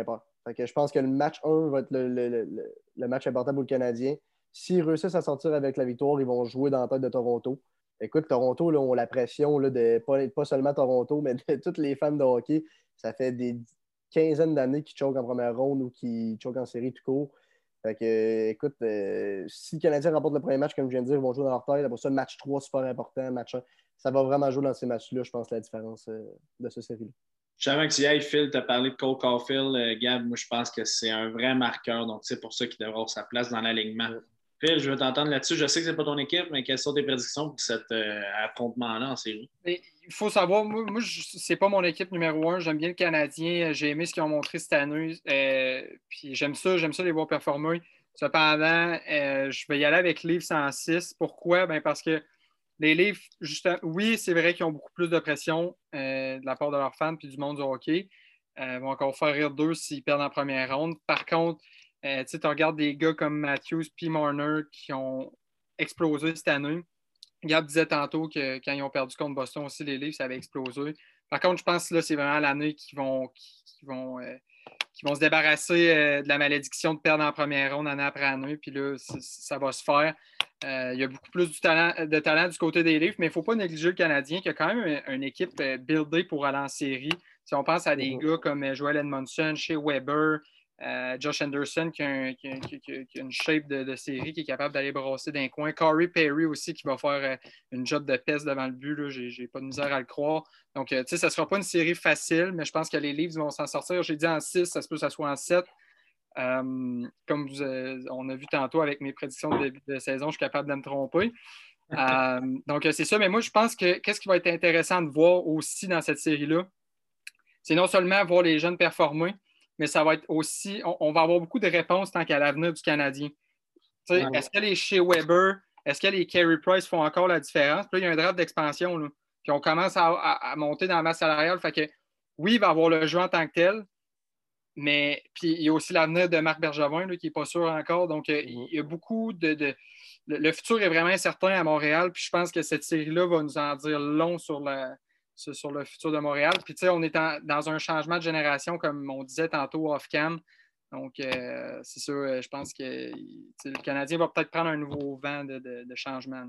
que je pense que le match 1 va être le, match important pour le Canadien. S'ils réussissent à sortir avec la victoire, ils vont jouer dans la tête de Toronto. Écoute, Toronto, là, ont la pression de pas, seulement Toronto, mais de tous les fans de hockey. Ça fait des quinzaine d'années qui choquent en première ronde ou qui choquent en série tout court. Fait écoute, euh, si le Canadien remporte le premier match, comme je viens de dire, ils vont jouer dans leur tête. Après ça, match 3, super important. Match 1, ça va vraiment jouer dans ces matchs-là, je pense, la différence euh, de ce série-là. Je savais que tu y Phil, tu as parlé de Cole Caulfield. Euh, Gab, moi, je pense que c'est un vrai marqueur. Donc, c'est pour ça qu'il devrait avoir sa place dans l'alignement Phil, je veux t'entendre là-dessus. Je sais que ce n'est pas ton équipe, mais quelles sont tes prédictions pour cet euh, affrontement-là en série? il faut savoir, moi, moi c'est pas mon équipe numéro un. J'aime bien le Canadien. J'ai aimé ce qu'ils ont montré cette année. Euh, puis j'aime ça, j'aime ça les voir performer. Cependant, euh, je vais y aller avec Leafs 106. Pourquoi? Ben parce que les Leafs, oui, c'est vrai qu'ils ont beaucoup plus de pression de la part de leurs fans puis du monde du hockey. ils vont encore faire rire d'eux s'ils perdent en première ronde. Par contre, euh, tu regardes des gars comme Matthews P. Marner qui ont explosé cette année. Gab disait tantôt que quand ils ont perdu contre Boston aussi, les livres, ça avait explosé. Par contre, je pense que là, c'est vraiment l'année qu'ils vont, vont, euh, vont se débarrasser euh, de la malédiction de perdre en première ronde année après année. Puis là, ça va se faire. il y a beaucoup plus de talent, de talent du côté des livres, mais il ne faut pas négliger le Canadien qui a quand même une, équipe buildée pour aller en série. Si on pense à des mm-hmm. gars comme Joel Edmondson, chez Weber, euh, Josh Anderson qui a, une shape de, série qui est capable d'aller brasser d'un coin. Corey Perry aussi qui va faire euh, une job de peste devant le but. Je n'ai pas de misère à le croire. Donc, euh, tu sais, ça ne sera pas une série facile, mais je pense que les Leafs vont s'en sortir. J'ai dit en 6, ça se peut que ça soit en 7. comme on a vu tantôt avec mes prédictions de début de saison, je suis capable de me tromper. donc, c'est ça. Mais moi, je pense que qu'est-ce qui va être intéressant de voir aussi dans cette série-là, c'est non seulement voir les jeunes performer, mais ça va être aussi, on, va avoir beaucoup de réponses tant qu'à l'avenir du Canadien. Est-ce que les chez Weber, est-ce que les Carey Price font encore la différence? Puis là, il y a un draft d'expansion. Puis on commence à, monter dans la masse salariale. Fait que oui, il va avoir le jeu en tant que tel, mais puis il y a aussi l'avenir de Marc Bergevin qui n'est pas sûr encore. Donc, euh, il y a beaucoup de, Le futur est vraiment incertain à Montréal. Puis je pense que cette série-là va nous en dire long sur la, sur le futur de Montréal. Puis, tu sais, on est dans un changement de génération, comme on disait tantôt off-cam. Donc, euh, c'est sûr, euh, je pense que le Canadien va peut-être prendre un nouveau vent de, changement.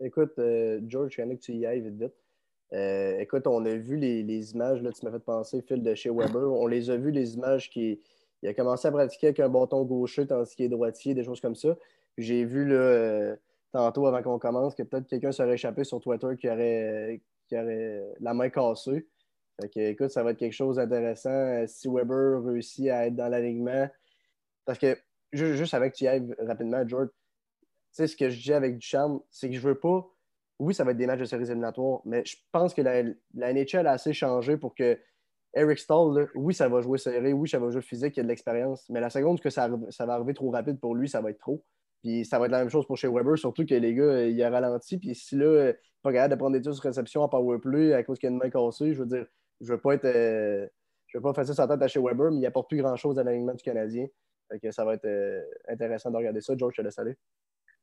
Écoute, euh, George, je connais que tu y ailles vite vite. écoute, on a vu les, images, là, tu m'as fait penser, Phil, de chez Weber. On les a vues, les images qui. Il a commencé à pratiquer avec un bâton gaucher tandis qu'il est droitier, des choses comme ça. J'ai vu là, tantôt, avant qu'on commence, que peut-être quelqu'un serait échappé sur Twitter qui aurait, qui aurait la main cassée. écoute, ça va être quelque chose d'intéressant euh, si Weber réussit à être dans l'alignement. Parce que, juste avec tu y ailles rapidement, George, tu sais, ce que je dis avec Duchamp, c'est que je veux pas. Oui, ça va être des matchs de séries éliminatoires, mais je pense que la, la NHL a assez changé pour que Eric Stahl, oui, ça va jouer serré, oui, ça va jouer physique, il y a de l'expérience, mais la seconde que ça va arriver trop rapide pour lui, ça va être trop. Puis ça va être la même chose pour chez Weber, surtout que les gars, euh, il a ralenti. Puis si là, euh, pas capable de prendre des tirs sur réception en powerplay à cause qu'il y a une main cassée, je veux dire, je veux pas être. Euh, je veux pas faire ça sa tête à chez Weber, mais il apporte plus grand-chose à l'alignement du Canadien. que ça va être intéressant de regarder ça. George, je te laisse aller.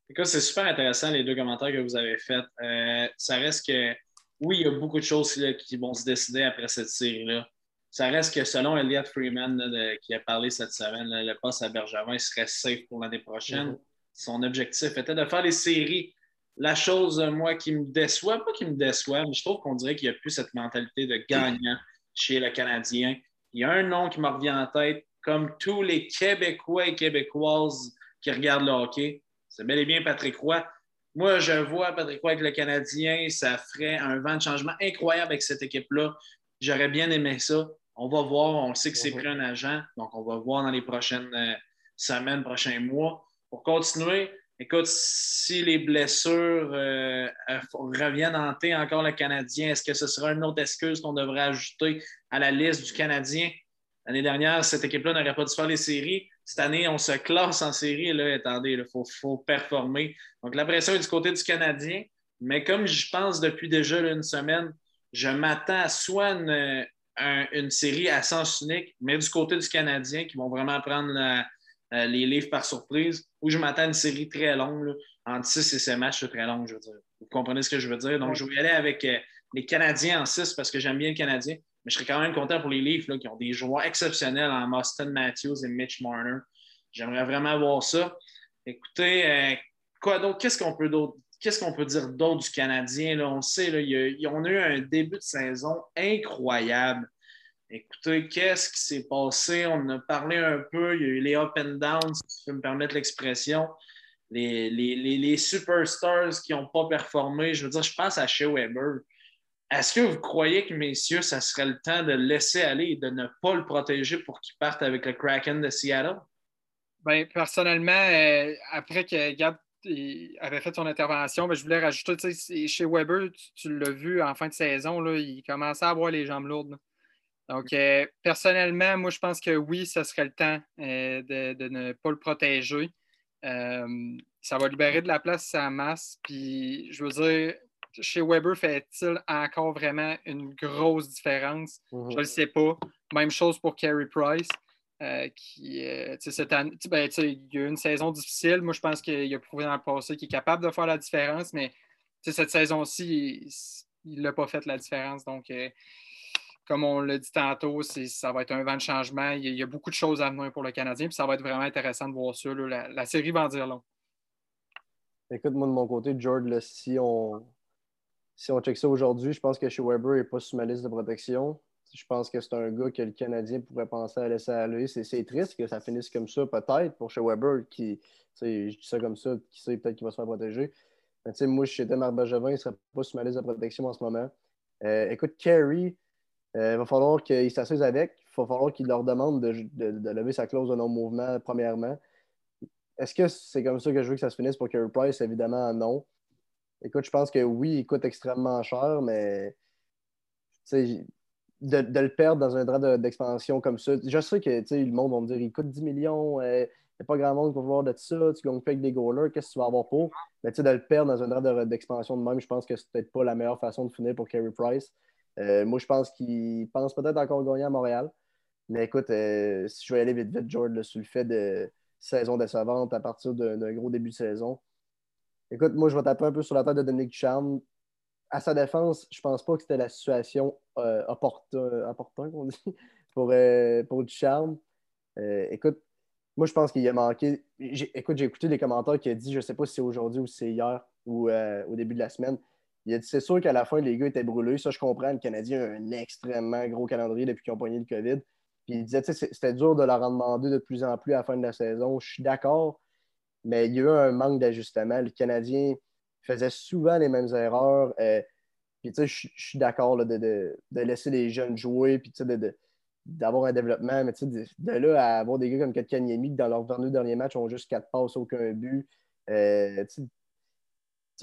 Écoute, c'est super intéressant les deux commentaires que vous avez faits. ça reste que, oui, il y a beaucoup de choses qui vont se décider après cette série-là. Ça reste que selon Elliot Freeman, qui a parlé cette semaine, le poste à Bergevin serait safe pour l'année prochaine. Mm-hmm son objectif était de faire les séries. La chose, moi, qui me déçoit, pas qui me déçoit, mais je trouve qu'on dirait qu'il n'y a plus cette mentalité de gagnant chez le Canadien. Il y a un nom qui me revient en tête, comme tous les Québécois et Québécoises qui regardent le hockey. C'est bel et bien Patrick Roy. Moi, je vois Patrick Roy avec le Canadien, ça ferait un vent de changement incroyable avec cette équipe-là. J'aurais bien aimé ça. On va voir, on sait que c'est pris un agent, donc on va voir dans les prochaines euh, semaines, prochains mois pour continuer, écoute, si les blessures euh, euh, reviennent hanter encore le Canadien, est-ce que ce sera une autre excuse qu'on devrait ajouter à la liste du Canadien? L'année dernière, cette équipe-là n'aurait pas dû faire les séries. Cette année, on se classe en série. Là, attendez, il faut, performer. Donc, la pression est du côté du Canadien. Mais comme je pense depuis déjà une semaine, je m'attends à soit une, une, série à sens unique, mais du côté du Canadien, qui vont vraiment prendre la, euh, les livres par surprise, ou je m'attends à une série très longue, entre 6 et 7 matchs très longs, je veux dire. Vous comprenez ce que je veux dire? Donc, je vais y aller avec euh, les Canadiens en 6 parce que j'aime bien le Canadien, mais je serais quand même content pour les livres qui ont des joueurs exceptionnels en Austin Matthews et Mitch Marner. J'aimerais vraiment voir ça. Écoutez, euh, quoi d'autre? Qu'est-ce qu'on peut d'autre? Qu'est-ce qu'on peut dire d'autre du Canadien? Là? On sait, là, il a, on a eu un début de saison incroyable. Écoutez, qu'est-ce qui s'est passé? On a parlé un peu. Il y a eu les up and downs, si tu peux me permettre l'expression. Les, superstars qui n'ont pas performé. Je veux dire, je pense à Shea Weber. Est-ce que vous croyez que, messieurs, ça serait le temps de le laisser aller et de ne pas le protéger pour qu'il parte avec le Kraken de Seattle? Ben, personnellement, euh, après que Gab avait fait son intervention, ben, je voulais rajouter, chez Weber, tu, l'as vu en fin de saison, là, il commençait à avoir les jambes lourdes. Donc, euh, personnellement, moi, je pense que oui, ce serait le temps euh, de, ne pas le protéger. ça va libérer de la place à masse. Puis, je veux dire, chez Weber, fait-il encore vraiment une grosse différence? Je ne le sais pas. Même chose pour Carey Price. Euh, qui, euh, cette année, ben, il y a eu une saison difficile. Moi, je pense qu'il a prouvé dans le passé qu'il est capable de faire la différence, mais cette saison-ci, il n'a pas fait la différence. Donc, euh, comme on l'a dit tantôt, ça va être un vent de changement. Il y, a, beaucoup de choses à venir pour le Canadien, puis ça va être vraiment intéressant de voir ça. La, série va en dire long. Écoute, moi, de mon côté, George, si on si on check ça aujourd'hui, je pense que chez Weber, il n'est pas sur ma liste de protection. Je pense que c'est un gars que le Canadien pourrait penser à laisser aller. C'est triste que ça finisse comme ça, peut-être, pour chez Weber, qui, je dis ça comme ça, qui sait peut-être qu'il va se faire protéger. Mais moi, si j'étais Marc Bergevin, il ne serait pas sur ma liste de protection en ce moment. Euh, écoute, Kerry, euh, il va falloir qu'il s'assise avec. Il va falloir qu'il leur demande de, lever sa clause de non-mouvement, premièrement. Est-ce que c'est comme ça que je veux que ça se finisse pour Kerry Price? Évidemment, non. Écoute, je pense que oui, il coûte extrêmement cher, mais de, le perdre dans un droit d'expansion comme ça. Je sais que le monde va me dire il coûte 10 millions, il euh, n'y a pas grand monde qui va vouloir de ça, tu gagnes pas avec des goalers, qu'est-ce que tu vas avoir pour? Mais de le perdre dans un droit d'expansion de, même, je pense que c'est peut-être pas la meilleure façon de finir pour Carey Price. Euh, moi, je pense qu'il pense peut-être encore gagner à Montréal. Mais écoute, euh, si je vais aller vite, vite, George, sur le fait de saison décevante à partir d'un gros début de saison. Écoute, moi, je vais taper un peu sur la tête de Dominique Charme à sa défense, je pense pas que c'était la situation euh, opportune, qu'on dit, pour, euh, pour du charme. Euh, écoute, moi, je pense qu'il a manqué. Écoute, j'ai écouté les commentaires qui a dit, je ne sais pas si c'est aujourd'hui ou si c'est hier ou au début de la semaine. Il a dit c'est sûr qu'à la fin, les gars étaient brûlés. Ça, je comprends. Le Canadien a un extrêmement gros calendrier depuis qu'ils ont pogné le COVID. Puis il disait c'était dur de leur en demander de plus en plus à la fin de la saison. Je suis d'accord, mais il y a eu un manque d'ajustement. Le Canadien faisait souvent les mêmes erreurs. Euh, puis, tu sais, je suis d'accord de, laisser les jeunes jouer, puis, tu sais, d'avoir un développement. Mais, tu sais, de, là à avoir des gars comme Katkaniemi qui, dans leurs 22 derniers matchs, ont juste quatre passes, aucun but. Euh, tu sais,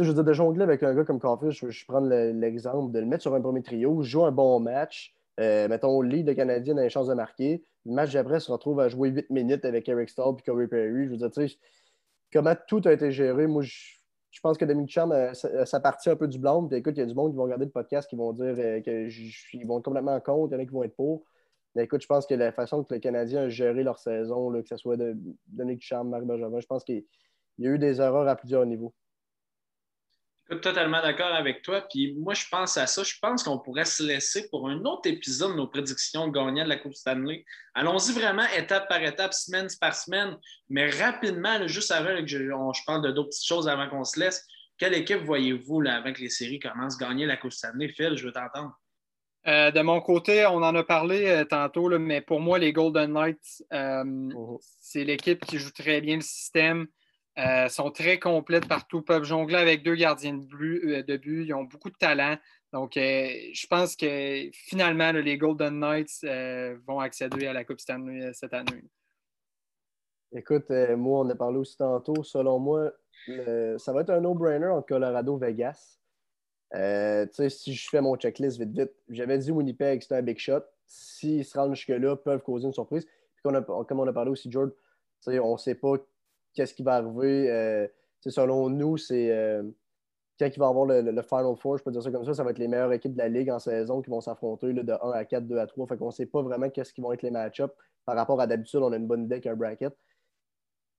je veux dire, de jongler avec un gars comme Caulfield, je, prends l'exemple de le mettre sur un premier trio, jouer un bon match, euh, mettons, lead de Canadien a les chances de marquer. Le match d'après se retrouve à jouer 8 minutes avec Eric Stahl et Corey Perry. Je veux dire, tu sais, comment tout a été géré, moi, je pense que Dominique Cham, euh, ça, partit un peu du blanc. Puis écoute, il y a du monde qui vont regarder le podcast qui vont dire euh, qu'ils vont être complètement contre, il y en a qui vont être pour. Mais écoute, je pense que la façon que les Canadiens ont géré leur saison, que ce soit de, Dominique Cham, Marc Benjamin, je pense qu'il y a eu des erreurs à plusieurs niveaux totalement d'accord avec toi. Puis moi, je pense à ça. Je pense qu'on pourrait se laisser pour un autre épisode de nos prédictions gagnantes de la Coupe Stanley. Allons-y vraiment étape par étape, semaine par semaine. Mais rapidement, juste avant que je, parle de d'autres petites choses avant qu'on se laisse, quelle équipe voyez-vous là, avant que les séries commencent à gagner la Coupe Stanley? Phil, je veux t'entendre. Euh, de mon côté, on en a parlé euh, tantôt, mais pour moi, les Golden Knights, euh, oh. c'est l'équipe qui joue très bien le système. Euh, sont très complètes partout, peuvent jongler avec deux gardiens de, but, euh. Ils ont beaucoup de talent. Donc, euh, je pense que finalement, les Golden Knights vont accéder à la Coupe Stanley cette année. Écoute, moi, on a parlé aussi tantôt. Selon moi, ça va être un no-brainer entre Colorado et Vegas. si je fais mon checklist vite, vite, j'avais dit Winnipeg, c'était un big shot. S'ils se rendent jusque-là, peuvent causer une surprise. comme on a parlé aussi, George, on ne sait pas qu'est-ce qui va arriver. Euh, selon nous, c'est euh, quand il va avoir le, Final Four, je peux dire ça comme ça, ça va être les meilleures équipes de la Ligue en saison qui vont s'affronter de 1 à 4, 2 à 3. Fait qu'on ne sait pas vraiment qu'est-ce qui vont être les match-ups. Par rapport à d'habitude, on a une bonne idée qu'un bracket.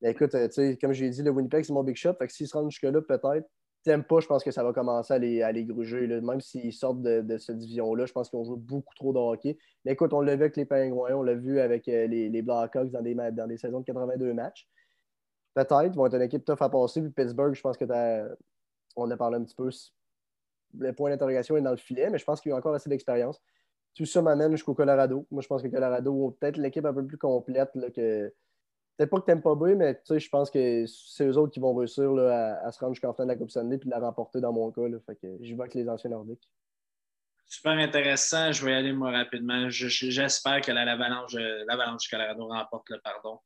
écoute, euh, comme je l'ai dit, le Winnipeg, c'est mon big shot. Fait que s'ils se rendent jusque-là, peut-être. T'aimes pas, je pense que ça va commencer à les, gruger. Même s'ils sortent de, cette division-là, je pense qu'ils ont joué beaucoup trop de hockey. Mais écoute, on l'a vu avec les Pingouins, on l'a vu avec les, les Blackhawks dans des, dans des saisons de 82 matchs. Peut-être, vont être une équipe tough à passer. Puis Pittsburgh, je pense que on a parlé un petit peu. Le point d'interrogation est dans le filet, mais je pense qu'il y a encore assez d'expérience. Tout ça m'amène jusqu'au Colorado. Moi, je pense que Colorado, peut-être l'équipe un peu plus complète que. Peut-être pas que t'aimes pas bien, mais je pense que c'est eux autres qui vont réussir à, se rendre jusqu'en fin de la Coupe Stanley et de la remporter dans mon cas. Là. Fait que j'y vais avec les anciens nordiques. Super intéressant. Je vais y aller moi rapidement. J'espère que l'avalanche du Colorado remporte le pardon.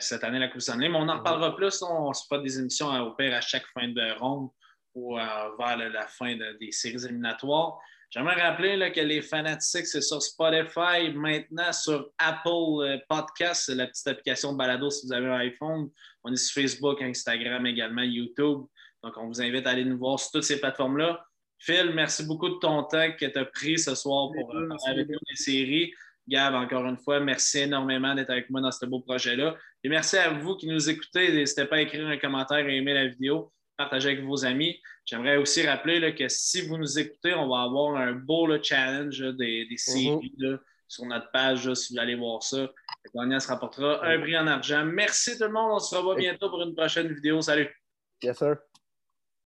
Cette année la Coupe Stanley. Mais on en reparlera plus. On se fera des émissions au pire à chaque fin de ronde ou vers la fin des séries éliminatoires. J'aimerais rappeler que les fanatiques, c'est sur Spotify, maintenant sur Apple euh, Podcast, la petite application de balado si vous avez un iPhone. On est sur Facebook, Instagram également, YouTube. Donc, on vous invite à aller nous voir sur toutes ces plateformes-là. Phil, merci beaucoup de ton temps que tu as pris ce soir pour euh, parler avec nous des séries. Gab, encore une fois, merci énormément d'être avec moi dans ce beau projet-là. Et merci à vous qui nous écoutez. N'hésitez pas à écrire un commentaire et aimer la vidéo partager avec vos amis. J'aimerais aussi rappeler que si vous nous écoutez, on va avoir un beau challenge des, des, séries mhm. sur notre page, si vous allez voir ça. Le gagnant se rapportera un prix en argent. Merci tout le monde. On se revoit bientôt pour une prochaine vidéo. Salut. Yes, sir.